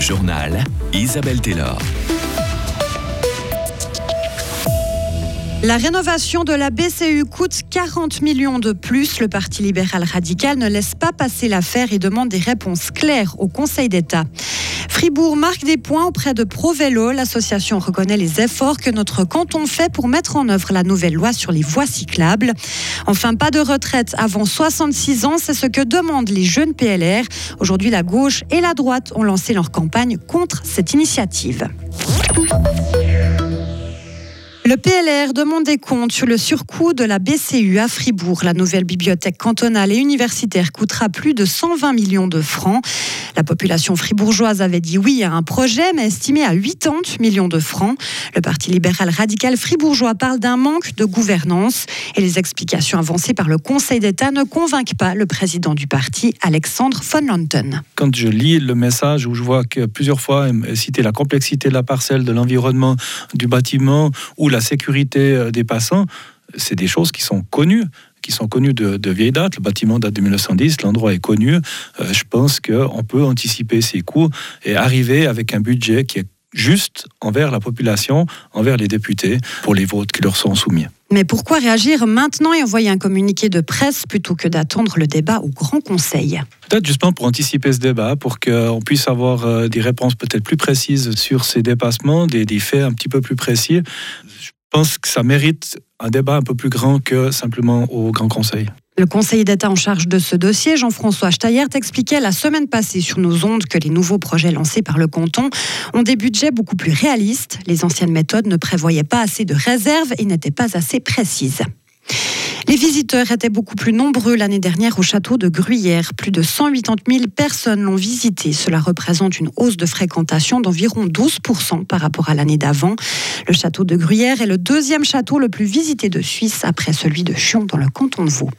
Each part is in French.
Journal Isabelle Taylor. La rénovation de la BCU coûte 40 millions de plus. Le Parti libéral radical ne laisse pas passer l'affaire et demande des réponses claires au Conseil d'État. Fribourg marque des points auprès de ProVélo. L'association reconnaît les efforts que notre canton fait pour mettre en œuvre la nouvelle loi sur les voies cyclables. Enfin, pas de retraite avant 66 ans, c'est ce que demandent les jeunes PLR. Aujourd'hui, la gauche et la droite ont lancé leur campagne contre cette initiative. Le PLR demande des comptes sur le surcoût de la BCU à Fribourg. La nouvelle bibliothèque cantonale et universitaire coûtera plus de 120 millions de francs. La population fribourgeoise avait dit oui à un projet, mais estimé à 80 millions de francs. Le Parti libéral radical fribourgeois parle d'un manque de gouvernance et les explications avancées par le Conseil d'État ne convainquent pas le président du parti, Alexandre von Lanten. Quand je lis le message où je vois que plusieurs fois citer la complexité de la parcelle, de l'environnement, du bâtiment ou la sécurité euh, des passants, c'est des choses qui sont connues qui sont connues de, vieille date. Le bâtiment date de 1910, l'endroit est connu. Euh, je pense qu'on peut anticiper ces coûts et arriver avec un budget qui est juste envers la population, envers les députés, pour les votes qui leur sont soumis. Mais pourquoi réagir maintenant et envoyer un communiqué de presse plutôt que d'attendre le débat au Grand Conseil? Peut-être justement pour anticiper ce débat, pour qu'on puisse avoir euh, des réponses peut-être plus précises sur ces dépassements, des, des faits un petit peu plus précis. Je pense que ça mérite un débat un peu plus grand que simplement au Grand Conseil. Le conseiller d'État en charge de ce dossier, Jean-François Steyer, expliquait la semaine passée sur nos ondes que les nouveaux projets lancés par le canton ont des budgets beaucoup plus réalistes. Les anciennes méthodes ne prévoyaient pas assez de réserves et n'étaient pas assez précises. Les visiteurs étaient beaucoup plus nombreux l'année dernière au château de Gruyère. Plus de 180 000 personnes l'ont visité. Cela représente une hausse de fréquentation d'environ 12% par rapport à l'année d'avant. Le château de Gruyère est le deuxième château le plus visité de Suisse après celui de Chion dans le canton de Vaud.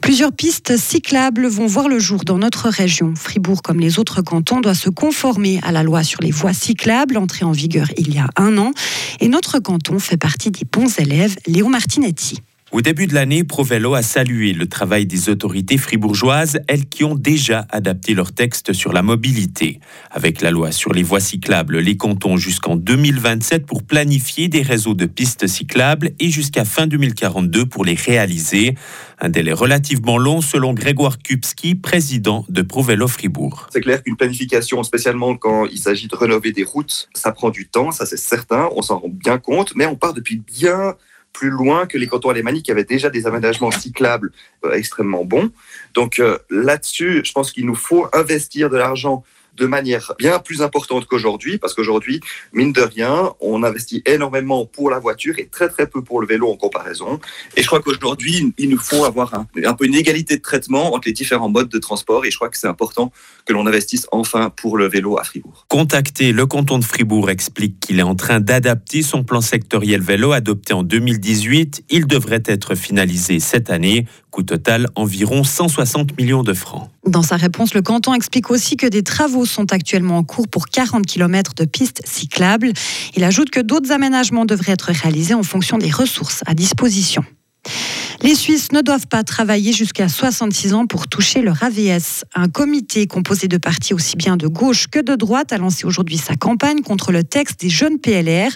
Plusieurs pistes cyclables vont voir le jour dans notre région. Fribourg, comme les autres cantons, doit se conformer à la loi sur les voies cyclables, entrée en vigueur il y a un an. Et notre canton fait partie des bons élèves. Léo Martinetti. Au début de l'année, Provello a salué le travail des autorités fribourgeoises, elles qui ont déjà adapté leur texte sur la mobilité. Avec la loi sur les voies cyclables, les cantons jusqu'en 2027 pour planifier des réseaux de pistes cyclables et jusqu'à fin 2042 pour les réaliser. Un délai relativement long selon Grégoire Kupski, président de Provello Fribourg. C'est clair qu'une planification, spécialement quand il s'agit de rénover des routes, ça prend du temps, ça c'est certain, on s'en rend bien compte, mais on part depuis bien plus loin que les cantons alémaniques qui avaient déjà des aménagements cyclables euh, extrêmement bons. Donc euh, là-dessus, je pense qu'il nous faut investir de l'argent de manière bien plus importante qu'aujourd'hui, parce qu'aujourd'hui, mine de rien, on investit énormément pour la voiture et très très peu pour le vélo en comparaison. Et je crois qu'aujourd'hui, il nous faut avoir un, peu une égalité de traitement entre les différents modes de transport, et je crois que c'est important que l'on investisse enfin pour le vélo à Fribourg. Contacté, le canton de Fribourg explique qu'il est en train d'adapter son plan sectoriel vélo adopté en 2018. Il devrait être finalisé cette année. Coût total environ 160 millions de francs. Dans sa réponse, le canton explique aussi que des travaux sont actuellement en cours pour 40 km de pistes cyclables. Il ajoute que d'autres aménagements devraient être réalisés en fonction des ressources à disposition. Les Suisses ne doivent pas travailler jusqu'à 66 ans pour toucher leur AVS. Un comité composé de partis aussi bien de gauche que de droite a lancé aujourd'hui sa campagne contre le texte des jeunes PLR.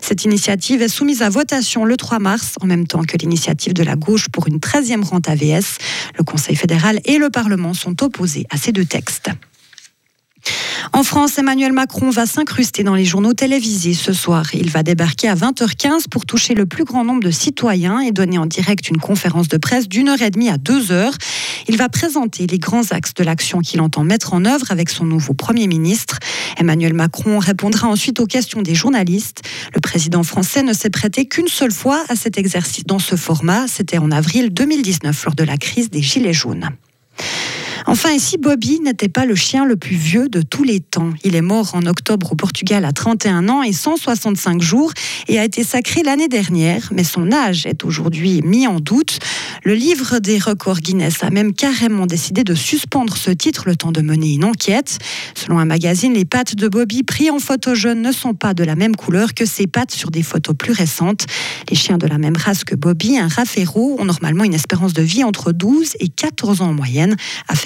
Cette initiative est soumise à votation le 3 mars, en même temps que l'initiative de la gauche pour une 13e rente AVS. Le Conseil fédéral et le Parlement sont opposés à ces deux textes. En France, Emmanuel Macron va s'incruster dans les journaux télévisés ce soir. Il va débarquer à 20h15 pour toucher le plus grand nombre de citoyens et donner en direct une conférence de presse d'une heure et demie à deux heures. Il va présenter les grands axes de l'action qu'il entend mettre en œuvre avec son nouveau Premier ministre. Emmanuel Macron répondra ensuite aux questions des journalistes. Le président français ne s'est prêté qu'une seule fois à cet exercice dans ce format. C'était en avril 2019 lors de la crise des Gilets jaunes. Enfin, ici, Bobby n'était pas le chien le plus vieux de tous les temps? Il est mort en octobre au Portugal à 31 ans et 165 jours et a été sacré l'année dernière, mais son âge est aujourd'hui mis en doute. Le livre des records Guinness a même carrément décidé de suspendre ce titre le temps de mener une enquête. Selon un magazine, les pattes de Bobby pris en photo jeune ne sont pas de la même couleur que ses pattes sur des photos plus récentes. Les chiens de la même race que Bobby, un Raffero, ont normalement une espérance de vie entre 12 et 14 ans en moyenne.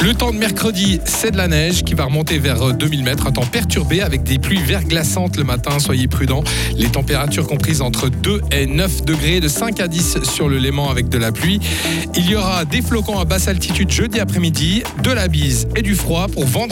Le temps de mercredi, c'est de la neige qui va remonter vers 2000 mètres, un temps perturbé avec des pluies verglaçantes le matin, soyez prudents. Les températures comprises entre 2 et 9 degrés, de 5 à 10 sur le Léman avec de la pluie. Il y aura des flocons à basse altitude jeudi après-midi, de la bise et du froid pour vendre